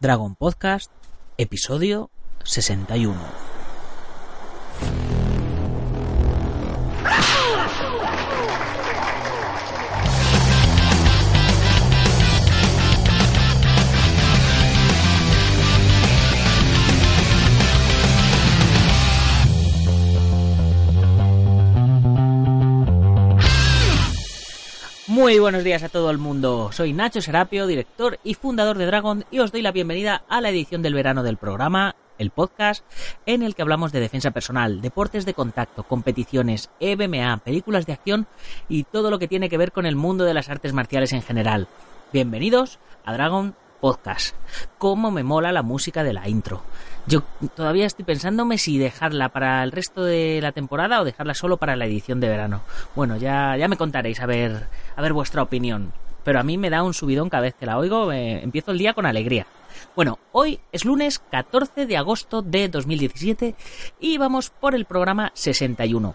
Dragon Podcast, episodio 61. Muy buenos días a todo el mundo. Soy Nacho Serapio, director y fundador de Dragon, y os doy la bienvenida a la edición del verano del programa, el podcast, en el que hablamos de defensa personal, deportes de contacto, competiciones, EBMA, películas de acción y todo lo que tiene que ver con el mundo de las artes marciales en general. Bienvenidos a Dragon Podcast. Cómo me mola la música de la intro. Yo todavía estoy pensándome si dejarla para el resto de la temporada o dejarla solo para la edición de verano. Bueno, ya, ya me contaréis a ver, a ver vuestra opinión. Pero a mí me da un subidón cada vez que la oigo, empiezo el día con alegría. Bueno, hoy es lunes 14 de agosto de 2017 y vamos por el programa 61.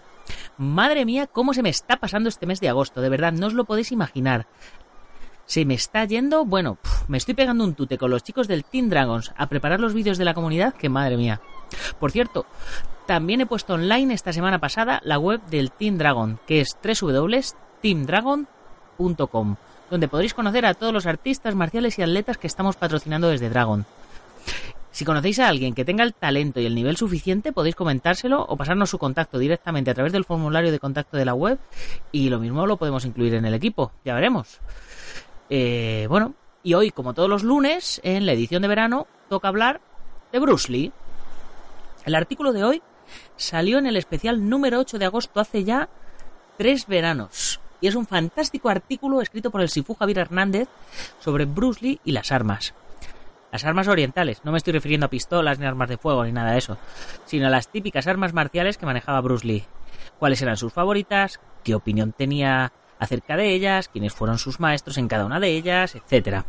Madre mía, cómo se me está pasando este mes de agosto, de verdad, no os lo podéis imaginar. Se me está yendo, bueno, me estoy pegando un tute con los chicos del Team Dragons a preparar los vídeos de la comunidad, que madre mía. Por cierto, también he puesto online esta semana pasada la web del Team Dragon, que es www.teamdragon.com, donde podréis conocer a todos los artistas marciales y atletas que estamos patrocinando desde Dragon. Si conocéis a alguien que tenga el talento y el nivel suficiente, podéis comentárselo o pasarnos su contacto directamente a través del formulario de contacto de la web y lo mismo lo podemos incluir en el equipo, ya veremos. Eh, bueno, y hoy, como todos los lunes, en la edición de verano, toca hablar de Bruce Lee. El artículo de hoy salió en el especial número 8 de agosto hace ya tres veranos. Y es un fantástico artículo escrito por el Sifu Javier Hernández sobre Bruce Lee y las armas. Las armas orientales, no me estoy refiriendo a pistolas ni armas de fuego ni nada de eso, sino a las típicas armas marciales que manejaba Bruce Lee. Cuáles eran sus favoritas, qué opinión tenía acerca de ellas, quiénes fueron sus maestros en cada una de ellas, etc.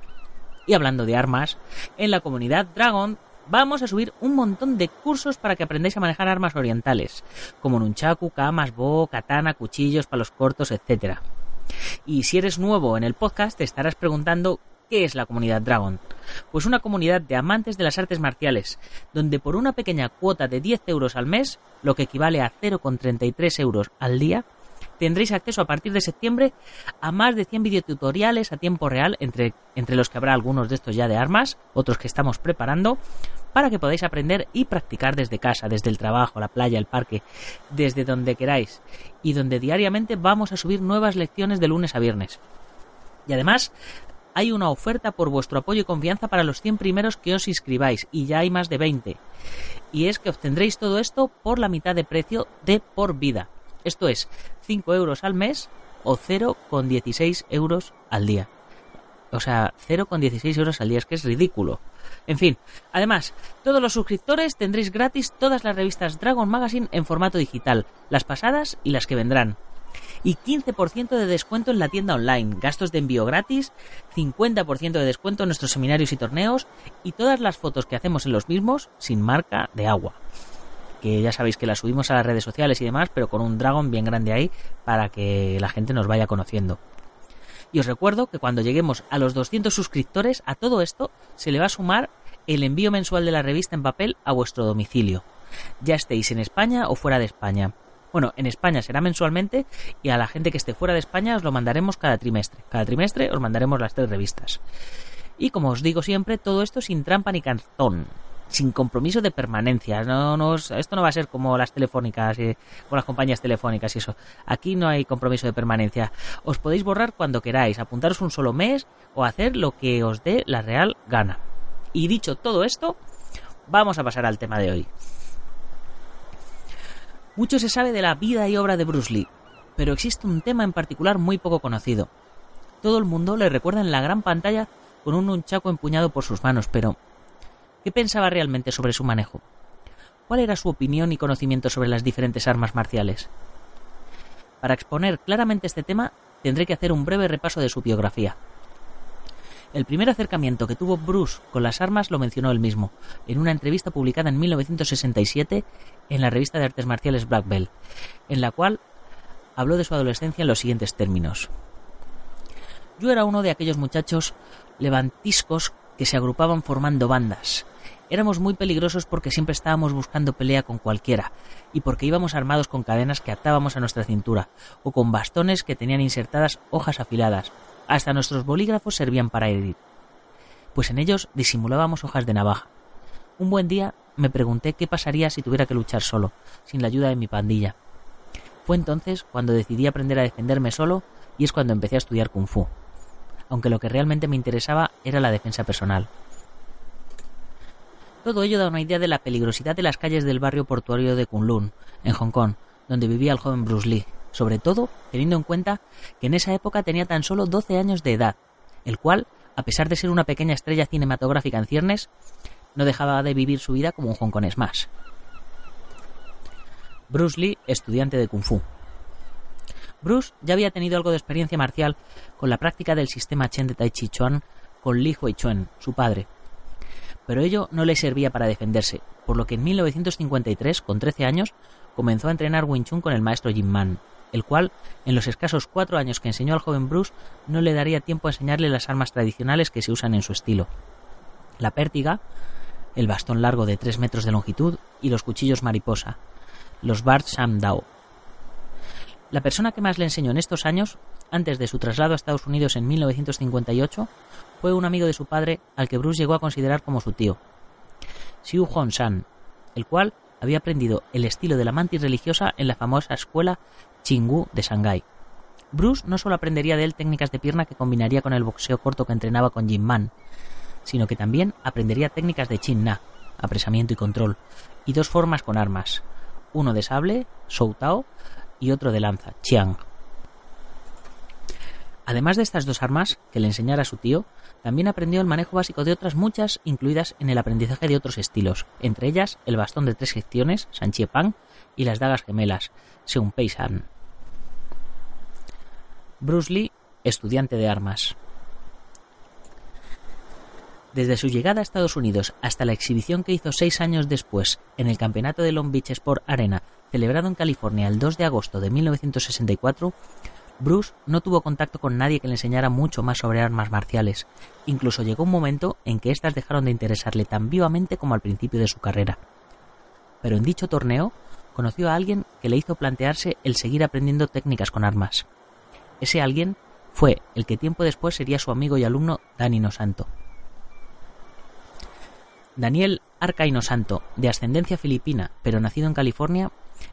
Y hablando de armas, en la comunidad Dragon vamos a subir un montón de cursos para que aprendáis a manejar armas orientales, como nunchaku, kamas, bo, katana, cuchillos, palos cortos, etc. Y si eres nuevo en el podcast, te estarás preguntando ¿Qué es la comunidad Dragon? Pues una comunidad de amantes de las artes marciales, donde por una pequeña cuota de 10 euros al mes, lo que equivale a 0,33 euros al día, tendréis acceso a partir de septiembre a más de 100 videotutoriales a tiempo real, entre, entre los que habrá algunos de estos ya de armas, otros que estamos preparando, para que podáis aprender y practicar desde casa, desde el trabajo, la playa, el parque, desde donde queráis, y donde diariamente vamos a subir nuevas lecciones de lunes a viernes. Y además, hay una oferta por vuestro apoyo y confianza para los 100 primeros que os inscribáis, y ya hay más de 20. Y es que obtendréis todo esto por la mitad de precio de por vida. Esto es 5 euros al mes o 0,16 euros al día. O sea, 0,16 euros al día, es que es ridículo. En fin, además, todos los suscriptores tendréis gratis todas las revistas Dragon Magazine en formato digital, las pasadas y las que vendrán. Y 15% de descuento en la tienda online, gastos de envío gratis, 50% de descuento en nuestros seminarios y torneos y todas las fotos que hacemos en los mismos sin marca de agua que ya sabéis que la subimos a las redes sociales y demás, pero con un dragón bien grande ahí para que la gente nos vaya conociendo. Y os recuerdo que cuando lleguemos a los 200 suscriptores, a todo esto se le va a sumar el envío mensual de la revista en papel a vuestro domicilio, ya estéis en España o fuera de España. Bueno, en España será mensualmente y a la gente que esté fuera de España os lo mandaremos cada trimestre. Cada trimestre os mandaremos las tres revistas. Y como os digo siempre, todo esto sin trampa ni cartón sin compromiso de permanencia. No, esto no va a ser como las telefónicas, y, con las compañías telefónicas y eso. Aquí no hay compromiso de permanencia. Os podéis borrar cuando queráis, apuntaros un solo mes o hacer lo que os dé la real gana. Y dicho todo esto, vamos a pasar al tema de hoy. Mucho se sabe de la vida y obra de Bruce Lee, pero existe un tema en particular muy poco conocido. Todo el mundo le recuerda en la gran pantalla con un nunchaku empuñado por sus manos, pero ¿qué pensaba realmente sobre su manejo? ¿Cuál era su opinión y conocimiento sobre las diferentes armas marciales? Para exponer claramente este tema, tendré que hacer un breve repaso de su biografía. El primer acercamiento que tuvo Bruce con las armas lo mencionó él mismo, en una entrevista publicada en 1967 en la revista de artes marciales Black Belt, en la cual habló de su adolescencia en los siguientes términos. Yo era uno de aquellos muchachos levantiscos que se agrupaban formando bandas, Éramos muy peligrosos porque siempre estábamos buscando pelea con cualquiera, y porque íbamos armados con cadenas que atábamos a nuestra cintura, o con bastones que tenían insertadas hojas afiladas. Hasta nuestros bolígrafos servían para herir. Pues en ellos disimulábamos hojas de navaja. Un buen día me pregunté qué pasaría si tuviera que luchar solo, sin la ayuda de mi pandilla. Fue entonces cuando decidí aprender a defenderme solo y es cuando empecé a estudiar kung fu. Aunque lo que realmente me interesaba era la defensa personal. Todo ello da una idea de la peligrosidad de las calles del barrio portuario de Kunlun, en Hong Kong, donde vivía el joven Bruce Lee, sobre todo teniendo en cuenta que en esa época tenía tan solo 12 años de edad, el cual, a pesar de ser una pequeña estrella cinematográfica en ciernes, no dejaba de vivir su vida como un hongkonés más. Bruce Lee, estudiante de Kung Fu. Bruce ya había tenido algo de experiencia marcial con la práctica del sistema Chen de Tai Chi Chuan con Li Huichuan, su padre, pero ello no le servía para defenderse, por lo que en 1953, con 13 años, comenzó a entrenar Wing Chun con el maestro Jim Man, el cual, en los escasos cuatro años que enseñó al joven Bruce, no le daría tiempo a enseñarle las armas tradicionales que se usan en su estilo. La pértiga, el bastón largo de 3 metros de longitud y los cuchillos mariposa, los Bart Sham Dao. La persona que más le enseñó en estos años, antes de su traslado a Estados Unidos en 1958, fue un amigo de su padre al que Bruce llegó a considerar como su tío, Xiu Hong-san, el cual había aprendido el estilo de la mantis religiosa en la famosa escuela Chingu de Shanghái. Bruce no solo aprendería de él técnicas de pierna que combinaría con el boxeo corto que entrenaba con Jim Man, sino que también aprendería técnicas de Chin Na, apresamiento y control, y dos formas con armas, uno de sable, Shou Tao, y otro de lanza, Chiang. Además de estas dos armas que le enseñara su tío, también aprendió el manejo básico de otras muchas incluidas en el aprendizaje de otros estilos, entre ellas el bastón de tres secciones, Sanchie Pang, y las dagas gemelas, Seun Pei San. Bruce Lee, estudiante de armas. Desde su llegada a Estados Unidos hasta la exhibición que hizo seis años después en el campeonato de Long Beach Sport Arena, celebrado en California el 2 de agosto de 1964, Bruce no tuvo contacto con nadie que le enseñara mucho más sobre armas marciales. Incluso llegó un momento en que éstas dejaron de interesarle tan vivamente como al principio de su carrera. Pero en dicho torneo conoció a alguien que le hizo plantearse el seguir aprendiendo técnicas con armas. Ese alguien fue el que tiempo después sería su amigo y alumno Dani Santo. Daniel Arca Santo, de ascendencia filipina, pero nacido en California,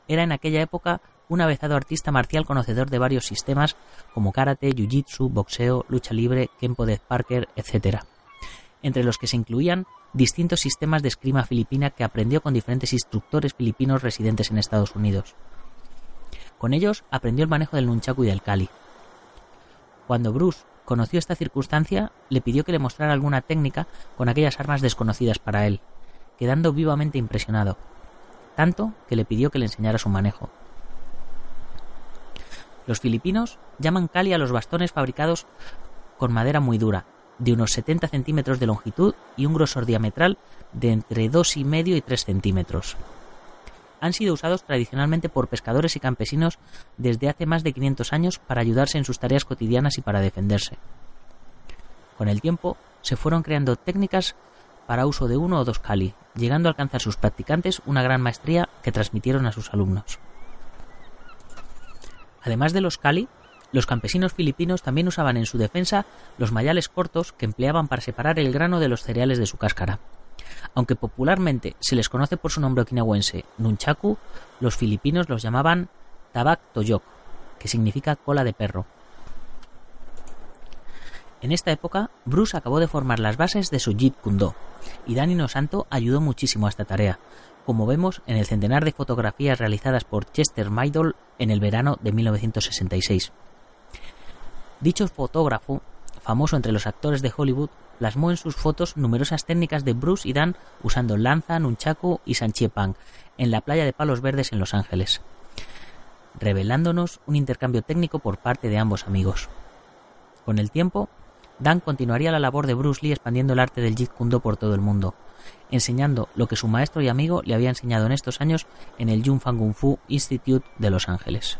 era en aquella época un avezado artista marcial conocedor de varios sistemas como karate, jiu-jitsu, boxeo, lucha libre, kempo de Parker, etc. Entre los que se incluían distintos sistemas de esgrima filipina que aprendió con diferentes instructores filipinos residentes en Estados Unidos. Con ellos aprendió el manejo del nunchaku y del kali. Cuando Bruce conoció esta circunstancia, le pidió que le mostrara alguna técnica con aquellas armas desconocidas para él, quedando vivamente impresionado, tanto que le pidió que le enseñara su manejo. Los filipinos llaman cali a los bastones fabricados con madera muy dura, de unos 70 centímetros de longitud y un grosor diametral de entre 2,5 y 3 centímetros. Han sido usados tradicionalmente por pescadores y campesinos desde hace más de 500 años para ayudarse en sus tareas cotidianas y para defenderse. Con el tiempo se fueron creando técnicas para uso de uno o dos cali, llegando a alcanzar sus practicantes una gran maestría que transmitieron a sus alumnos. Además de los cali, los campesinos filipinos también usaban en su defensa los mayales cortos que empleaban para separar el grano de los cereales de su cáscara. Aunque popularmente se les conoce por su nombre okinawense nunchaku, los filipinos los llamaban tabak toyok, que significa cola de perro. En esta época, Bruce acabó de formar las bases de su Jeet Kune y Danny No Santo ayudó muchísimo a esta tarea, como vemos en el centenar de fotografías realizadas por Chester Maidol en el verano de 1966. Dicho fotógrafo, famoso entre los actores de Hollywood, plasmó en sus fotos numerosas técnicas de Bruce y Dan usando lanza, nunchaku y sanchiepang en la playa de Palos Verdes en Los Ángeles, revelándonos un intercambio técnico por parte de ambos amigos. Con el tiempo, Dan continuaría la labor de Bruce Lee expandiendo el arte del Jeet Kune Do por todo el mundo, enseñando lo que su maestro y amigo le había enseñado en estos años en el Jung Fan Kung Fu Institute de Los Ángeles.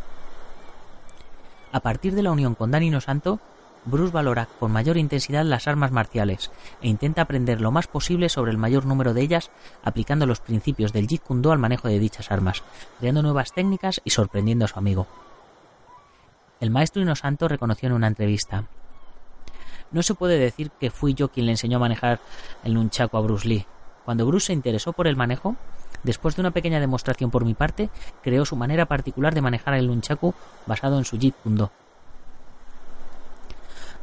A partir de la unión con Dan Santo, Bruce valora con mayor intensidad las armas marciales e intenta aprender lo más posible sobre el mayor número de ellas aplicando los principios del Jeet Kune Do al manejo de dichas armas, creando nuevas técnicas y sorprendiendo a su amigo. El maestro Inosanto reconoció en una entrevista No se puede decir que fui yo quien le enseñó a manejar el nunchaku a Bruce Lee. Cuando Bruce se interesó por el manejo, después de una pequeña demostración por mi parte, creó su manera particular de manejar el nunchaku basado en su Jeet Kune Do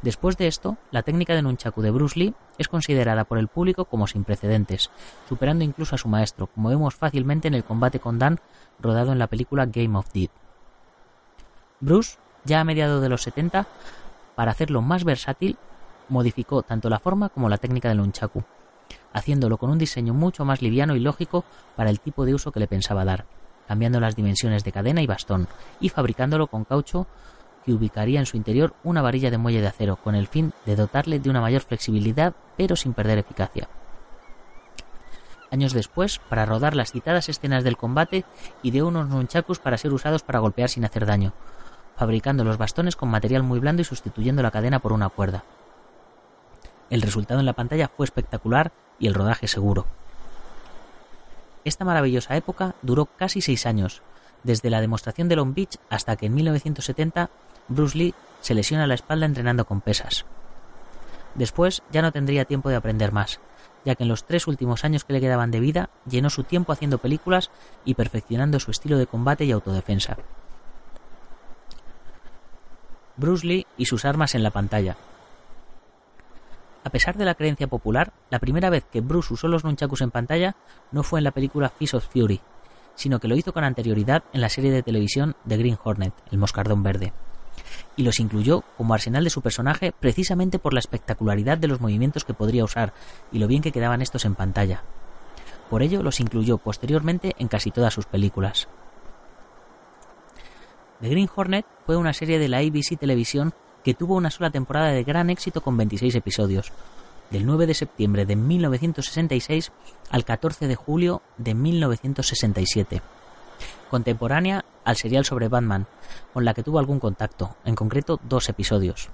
Después de esto, la técnica de nunchaku de Bruce Lee es considerada por el público como sin precedentes, superando incluso a su maestro, como vemos fácilmente en el combate con Dan rodado en la película Game of Death. Bruce, ya a mediados de los 70, para hacerlo más versátil, modificó tanto la forma como la técnica del nunchaku, haciéndolo con un diseño mucho más liviano y lógico para el tipo de uso que le pensaba dar, cambiando las dimensiones de cadena y bastón, y fabricándolo con caucho que ubicaría en su interior una varilla de muelle de acero con el fin de dotarle de una mayor flexibilidad pero sin perder eficacia. Años después, para rodar las citadas escenas del combate, ideó unos nunchakus para ser usados para golpear sin hacer daño, fabricando los bastones con material muy blando y sustituyendo la cadena por una cuerda. El resultado en la pantalla fue espectacular y el rodaje seguro. Esta maravillosa época duró casi seis años, desde la demostración de Long Beach hasta que en 1970 Bruce Lee se lesiona la espalda entrenando con pesas. Después ya no tendría tiempo de aprender más, ya que en los tres últimos años que le quedaban de vida llenó su tiempo haciendo películas y perfeccionando su estilo de combate y autodefensa. Bruce Lee y sus armas en la pantalla. A pesar de la creencia popular, la primera vez que Bruce usó los nunchakus en pantalla no fue en la película Fist of Fury, sino que lo hizo con anterioridad en la serie de televisión The Green Hornet, el moscardón verde y los incluyó como arsenal de su personaje precisamente por la espectacularidad de los movimientos que podría usar y lo bien que quedaban estos en pantalla. Por ello los incluyó posteriormente en casi todas sus películas. The Green Hornet fue una serie de la ABC Televisión que tuvo una sola temporada de gran éxito con 26 episodios, del 9 de septiembre de 1966 al 14 de julio de 1967 contemporánea al serial sobre Batman, con la que tuvo algún contacto, en concreto dos episodios.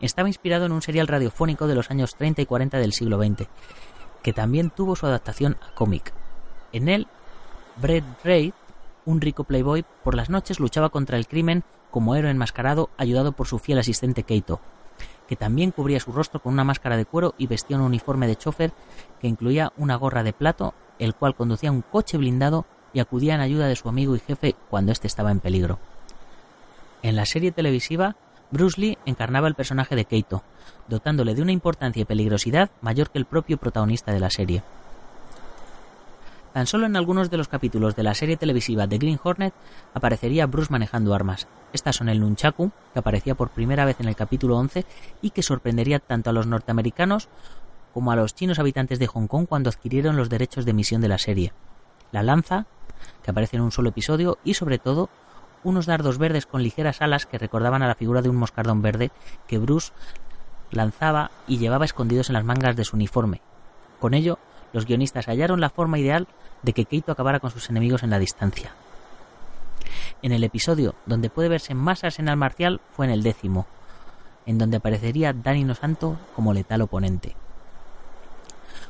Estaba inspirado en un serial radiofónico de los años 30 y 40 del siglo XX, que también tuvo su adaptación a cómic. En él, Brett Reid, un rico playboy, por las noches luchaba contra el crimen como héroe enmascarado ayudado por su fiel asistente Keito, que también cubría su rostro con una máscara de cuero y vestía un uniforme de chofer que incluía una gorra de plato, el cual conducía un coche blindado y acudía en ayuda de su amigo y jefe cuando éste estaba en peligro. En la serie televisiva, Bruce Lee encarnaba el personaje de Keito, dotándole de una importancia y peligrosidad mayor que el propio protagonista de la serie. Tan solo en algunos de los capítulos de la serie televisiva The Green Hornet aparecería Bruce manejando armas. Estas son el Nunchaku, que aparecía por primera vez en el capítulo 11 y que sorprendería tanto a los norteamericanos como a los chinos habitantes de Hong Kong cuando adquirieron los derechos de emisión de la serie. La lanza, que aparece en un solo episodio, y sobre todo unos dardos verdes con ligeras alas que recordaban a la figura de un moscardón verde que Bruce lanzaba y llevaba escondidos en las mangas de su uniforme. Con ello, los guionistas hallaron la forma ideal de que Keito acabara con sus enemigos en la distancia. En el episodio donde puede verse más arsenal marcial fue en el décimo, en donde aparecería Danny Santo como letal oponente.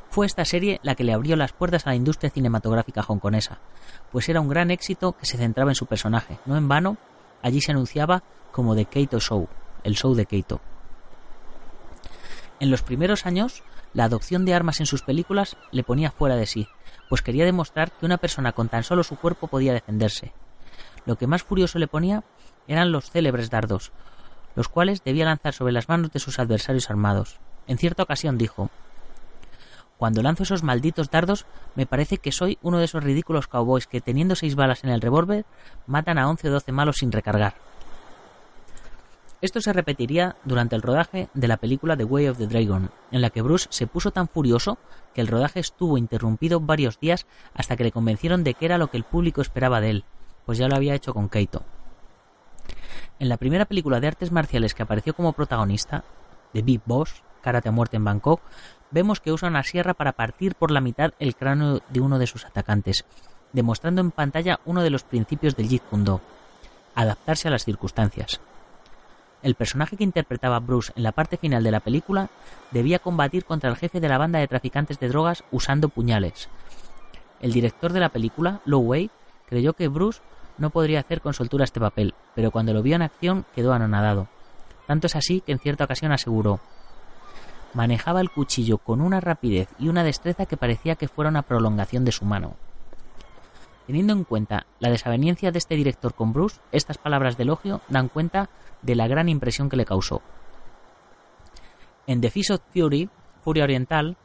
Fue esta serie la que le abrió las puertas a la industria cinematográfica hongkonesa, pues era un gran éxito que se centraba en su personaje. No en vano, allí se anunciaba como The Keito Show, el show de Keito. En los primeros años, la adopción de armas en sus películas le ponía fuera de sí, pues quería demostrar que una persona con tan solo su cuerpo podía defenderse. Lo que más furioso le ponía eran los célebres dardos, los cuales debía lanzar sobre las manos de sus adversarios armados. En cierta ocasión dijo cuando lanzo esos malditos dardos, me parece que soy uno de esos ridículos cowboys que, teniendo seis balas en el revólver, matan a once o doce malos sin recargar. Esto se repetiría durante el rodaje de la película The Way of the Dragon, en la que Bruce se puso tan furioso que el rodaje estuvo interrumpido varios días hasta que le convencieron de que era lo que el público esperaba de él, pues ya lo había hecho con Keito. En la primera película de artes marciales que apareció como protagonista, The Big Boss, Karate a muerte en Bangkok, vemos que usa una sierra para partir por la mitad el cráneo de uno de sus atacantes, demostrando en pantalla uno de los principios del Jeet Kune Do, adaptarse a las circunstancias. El personaje que interpretaba Bruce en la parte final de la película debía combatir contra el jefe de la banda de traficantes de drogas usando puñales. El director de la película, Lo Wei, creyó que Bruce no podría hacer con soltura este papel, pero cuando lo vio en acción quedó anonadado. Tanto es así que en cierta ocasión aseguró manejaba el cuchillo con una rapidez y una destreza que parecía que fuera una prolongación de su mano. Teniendo en cuenta la desaveniencia de este director con Bruce, estas palabras de elogio dan cuenta de la gran impresión que le causó. En The Fish of Fury, Furia Oriental,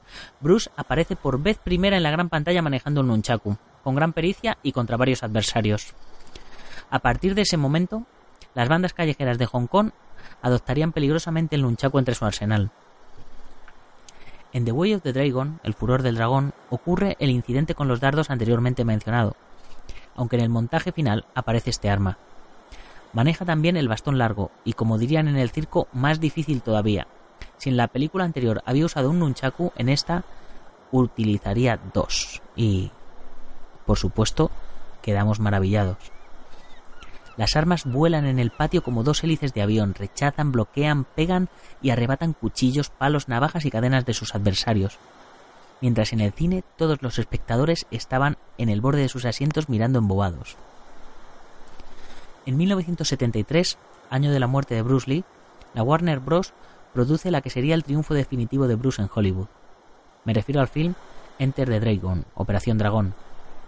Bruce aparece por vez primera en la gran pantalla manejando un nunchaku, con gran pericia y contra varios adversarios. A partir de ese momento, las bandas callejeras de Hong Kong adoptarían peligrosamente el nunchaku entre su arsenal. En The Way of the Dragon, el furor del dragón, ocurre el incidente con los dardos anteriormente mencionado, aunque en el montaje final aparece este arma. Maneja también el bastón largo y, como dirían en el circo, más difícil todavía. Si en la película anterior había usado un nunchaku, en esta utilizaría dos. Y, por supuesto, quedamos maravillados. Las armas vuelan en el patio como dos hélices de avión, rechazan, bloquean, pegan y arrebatan cuchillos, palos, navajas y cadenas de sus adversarios. Mientras en el cine todos los espectadores estaban en el borde de sus asientos mirando embobados. En 1973, año de la muerte de Bruce Lee, la Warner Bros. produce la que sería el triunfo definitivo de Bruce en Hollywood. Me refiero al film Enter the Dragon, Operación Dragón.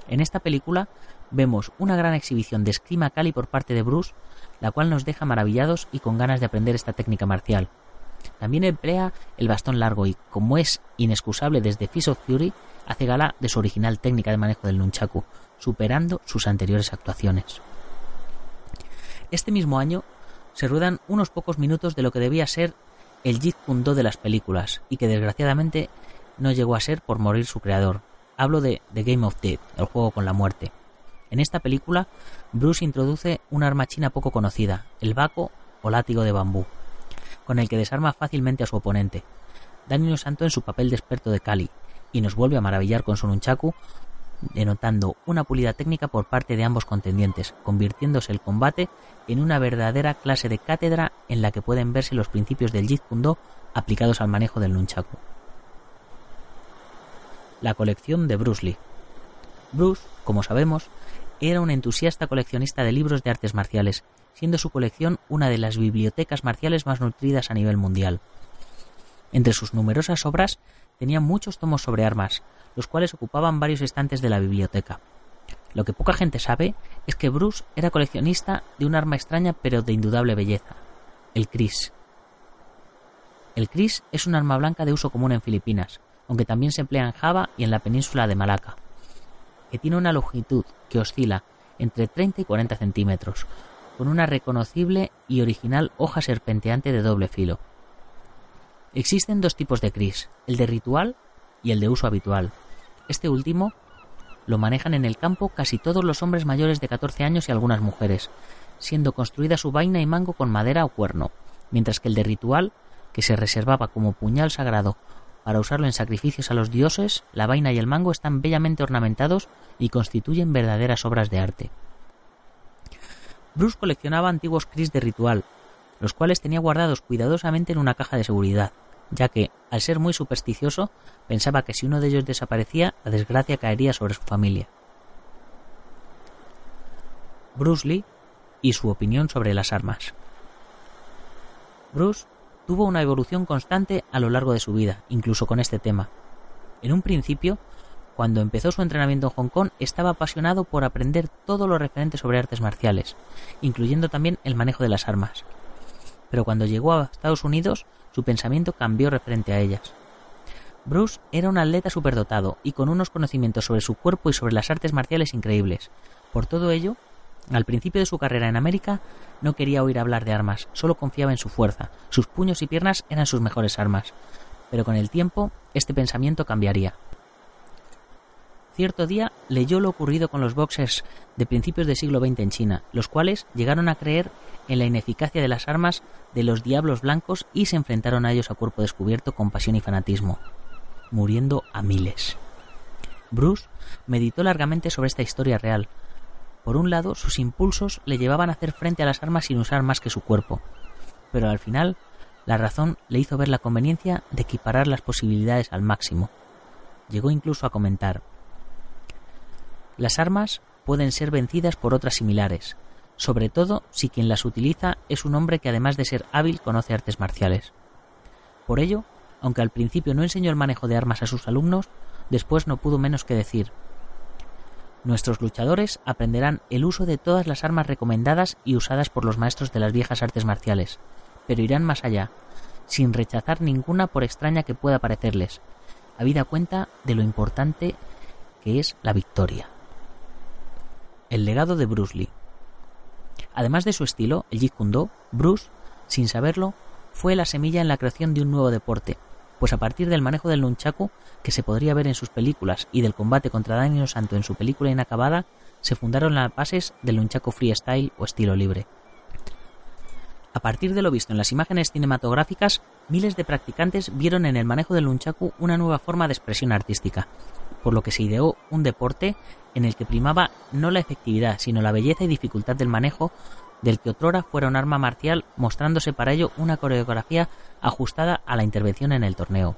En esta película, vemos una gran exhibición de esgrima Kali por parte de Bruce, la cual nos deja maravillados y con ganas de aprender esta técnica marcial. También emplea el bastón largo y, como es inexcusable desde Fist of Fury, hace gala de su original técnica de manejo del nunchaku, superando sus anteriores actuaciones. Este mismo año se ruedan unos pocos minutos de lo que debía ser el Jeet Kune Do de las películas y que desgraciadamente no llegó a ser por morir su creador. Hablo de The Game of Death, el juego con la muerte. En esta película, Bruce introduce una arma china poco conocida, el bako o látigo de bambú, con el que desarma fácilmente a su oponente. Daniel Santo en su papel de experto de Kali, y nos vuelve a maravillar con su nunchaku, denotando una pulida técnica por parte de ambos contendientes, convirtiéndose el combate en una verdadera clase de cátedra en la que pueden verse los principios del Jeet Kune Do aplicados al manejo del nunchaku. La colección de Bruce Lee. Bruce, como sabemos, era un entusiasta coleccionista de libros de artes marciales, siendo su colección una de las bibliotecas marciales más nutridas a nivel mundial. Entre sus numerosas obras tenía muchos tomos sobre armas, los cuales ocupaban varios estantes de la biblioteca. Lo que poca gente sabe es que Bruce era coleccionista de un arma extraña pero de indudable belleza, el Kris. El Kris es un arma blanca de uso común en Filipinas, aunque también se emplea en Java y en la península de Malaca que tiene una longitud que oscila entre 30 y 40 centímetros, con una reconocible y original hoja serpenteante de doble filo. Existen dos tipos de cris, el de ritual y el de uso habitual. Este último lo manejan en el campo casi todos los hombres mayores de 14 años y algunas mujeres, siendo construida su vaina y mango con madera o cuerno, mientras que el de ritual, que se reservaba como puñal sagrado para usarlo en sacrificios a los dioses, la vaina y el mango están bellamente ornamentados y constituyen verdaderas obras de arte. Bruce coleccionaba antiguos cris de ritual, los cuales tenía guardados cuidadosamente en una caja de seguridad, ya que, al ser muy supersticioso, pensaba que si uno de ellos desaparecía, la desgracia caería sobre su familia. Bruce Lee y su opinión sobre las armas. Bruce tuvo una evolución constante a lo largo de su vida, incluso con este tema. En un principio, cuando empezó su entrenamiento en Hong Kong, estaba apasionado por aprender todo lo referente sobre artes marciales, incluyendo también el manejo de las armas. Pero cuando llegó a Estados Unidos, su pensamiento cambió referente a ellas. Bruce era un atleta superdotado y con unos conocimientos sobre su cuerpo y sobre las artes marciales increíbles. Por todo ello, al principio de su carrera en América no quería oír hablar de armas, solo confiaba en su fuerza. Sus puños y piernas eran sus mejores armas. Pero con el tiempo, este pensamiento cambiaría. Cierto día leyó lo ocurrido con los boxers de principios del siglo XX en China, los cuales llegaron a creer en la ineficacia de las armas de los diablos blancos y se enfrentaron a ellos a cuerpo descubierto con pasión y fanatismo, muriendo a miles. Bruce meditó largamente sobre esta historia real, por un lado, sus impulsos le llevaban a hacer frente a las armas sin usar más que su cuerpo, pero al final la razón le hizo ver la conveniencia de equiparar las posibilidades al máximo. Llegó incluso a comentar Las armas pueden ser vencidas por otras similares, sobre todo si quien las utiliza es un hombre que además de ser hábil conoce artes marciales. Por ello, aunque al principio no enseñó el manejo de armas a sus alumnos, después no pudo menos que decir Nuestros luchadores aprenderán el uso de todas las armas recomendadas y usadas por los maestros de las viejas artes marciales, pero irán más allá, sin rechazar ninguna por extraña que pueda parecerles, habida cuenta de lo importante que es la victoria. El legado de Bruce Lee. Además de su estilo, el Jeet Kune Do, Bruce, sin saberlo, fue la semilla en la creación de un nuevo deporte, pues a partir del manejo del nunchaku, que se podría ver en sus películas, y del combate contra Daniel Santo en su película inacabada, se fundaron las bases del nunchaku freestyle o estilo libre. A partir de lo visto en las imágenes cinematográficas, miles de practicantes vieron en el manejo del nunchaku una nueva forma de expresión artística, por lo que se ideó un deporte en el que primaba no la efectividad, sino la belleza y dificultad del manejo del que otrora fuera un arma marcial, mostrándose para ello una coreografía ajustada a la intervención en el torneo.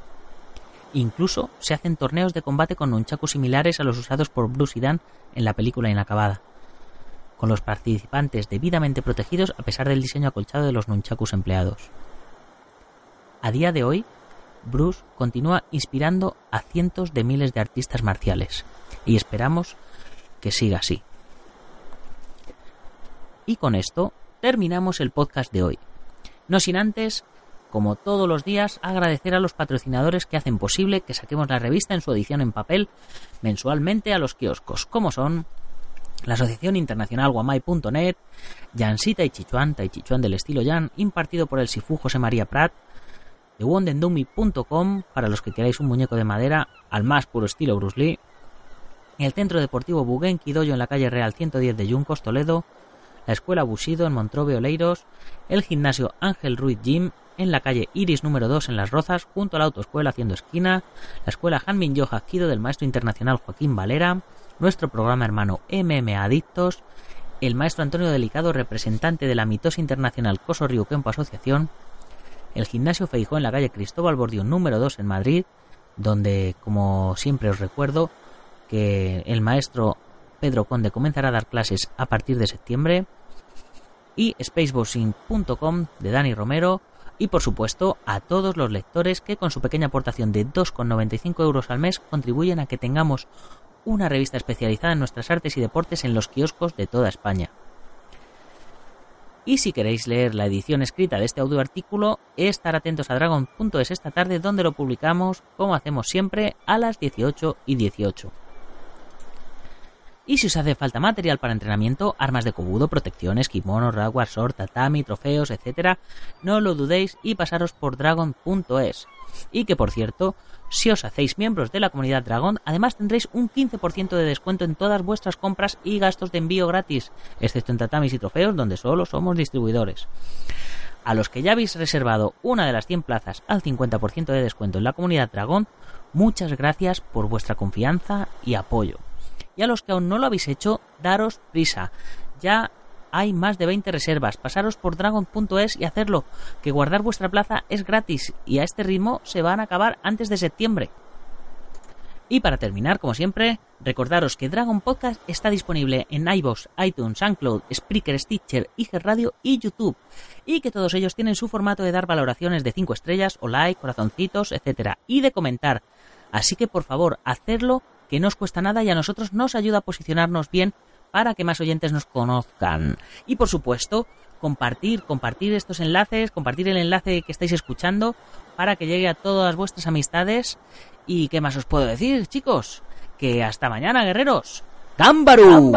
Incluso se hacen torneos de combate con nunchakus similares a los usados por Bruce y Dan en la película inacabada, con los participantes debidamente protegidos a pesar del diseño acolchado de los nunchakus empleados. A día de hoy, Bruce continúa inspirando a cientos de miles de artistas marciales, y esperamos que siga así. Y con esto terminamos el podcast de hoy. No sin antes, como todos los días, agradecer a los patrocinadores que hacen posible que saquemos la revista en su edición en papel mensualmente a los kioscos, como son la Asociación Internacional Guamay.net, Jansita y Chichuan, Tai Chichuan del estilo Yan, impartido por el Sifu José María Prat, de Wondendumi.com, para los que queráis un muñeco de madera al más puro estilo Bruce Lee, el Centro Deportivo Buguenqui Doyo en la calle Real 110 de Yuncos, Toledo, la Escuela Bushido en Montrove Oleiros, el Gimnasio Ángel Ruiz Gym en la calle Iris número 2 en Las Rozas, junto a la autoescuela haciendo esquina, la Escuela Hanmin Yoja Kido del maestro internacional Joaquín Valera, nuestro programa hermano MMA Adictos, el maestro Antonio Delicado, representante de la mitosa internacional Coso Río Kempo Asociación, el gimnasio Feijó en la calle Cristóbal Bordión número 2 en Madrid, donde, como siempre os recuerdo, que el maestro Pedro Conde comenzará a dar clases a partir de septiembre. Y spaceboxing.com de Dani Romero. Y por supuesto a todos los lectores que con su pequeña aportación de 2,95 euros al mes contribuyen a que tengamos una revista especializada en nuestras artes y deportes en los kioscos de toda España. Y si queréis leer la edición escrita de este audio artículo, estar atentos a dragon.es esta tarde donde lo publicamos, como hacemos siempre, a las 18 y 18. Y si os hace falta material para entrenamiento, armas de cobudo, protecciones, kimono, ragua, short, tatami, trofeos, etc., no lo dudéis y pasaros por dragon.es. Y que por cierto, si os hacéis miembros de la comunidad Dragon, además tendréis un 15% de descuento en todas vuestras compras y gastos de envío gratis, excepto en tatamis y trofeos donde solo somos distribuidores. A los que ya habéis reservado una de las 100 plazas al 50% de descuento en la comunidad Dragon, muchas gracias por vuestra confianza y apoyo. Y a los que aún no lo habéis hecho, daros prisa. Ya hay más de 20 reservas. Pasaros por dragon.es y hacerlo, que guardar vuestra plaza es gratis y a este ritmo se van a acabar antes de septiembre. Y para terminar, como siempre, recordaros que Dragon Podcast está disponible en iVoox, iTunes, SoundCloud, Spreaker, Stitcher, IG Radio y YouTube. Y que todos ellos tienen su formato de dar valoraciones de 5 estrellas o like, corazoncitos, etc. Y de comentar. Así que por favor, hacedlo que no os cuesta nada y a nosotros nos ayuda a posicionarnos bien para que más oyentes nos conozcan. Y por supuesto, compartir, compartir estos enlaces, compartir el enlace que estáis escuchando para que llegue a todas vuestras amistades ¿Y qué más os puedo decir, chicos? Que hasta mañana, guerreros. ¡Gámbaru!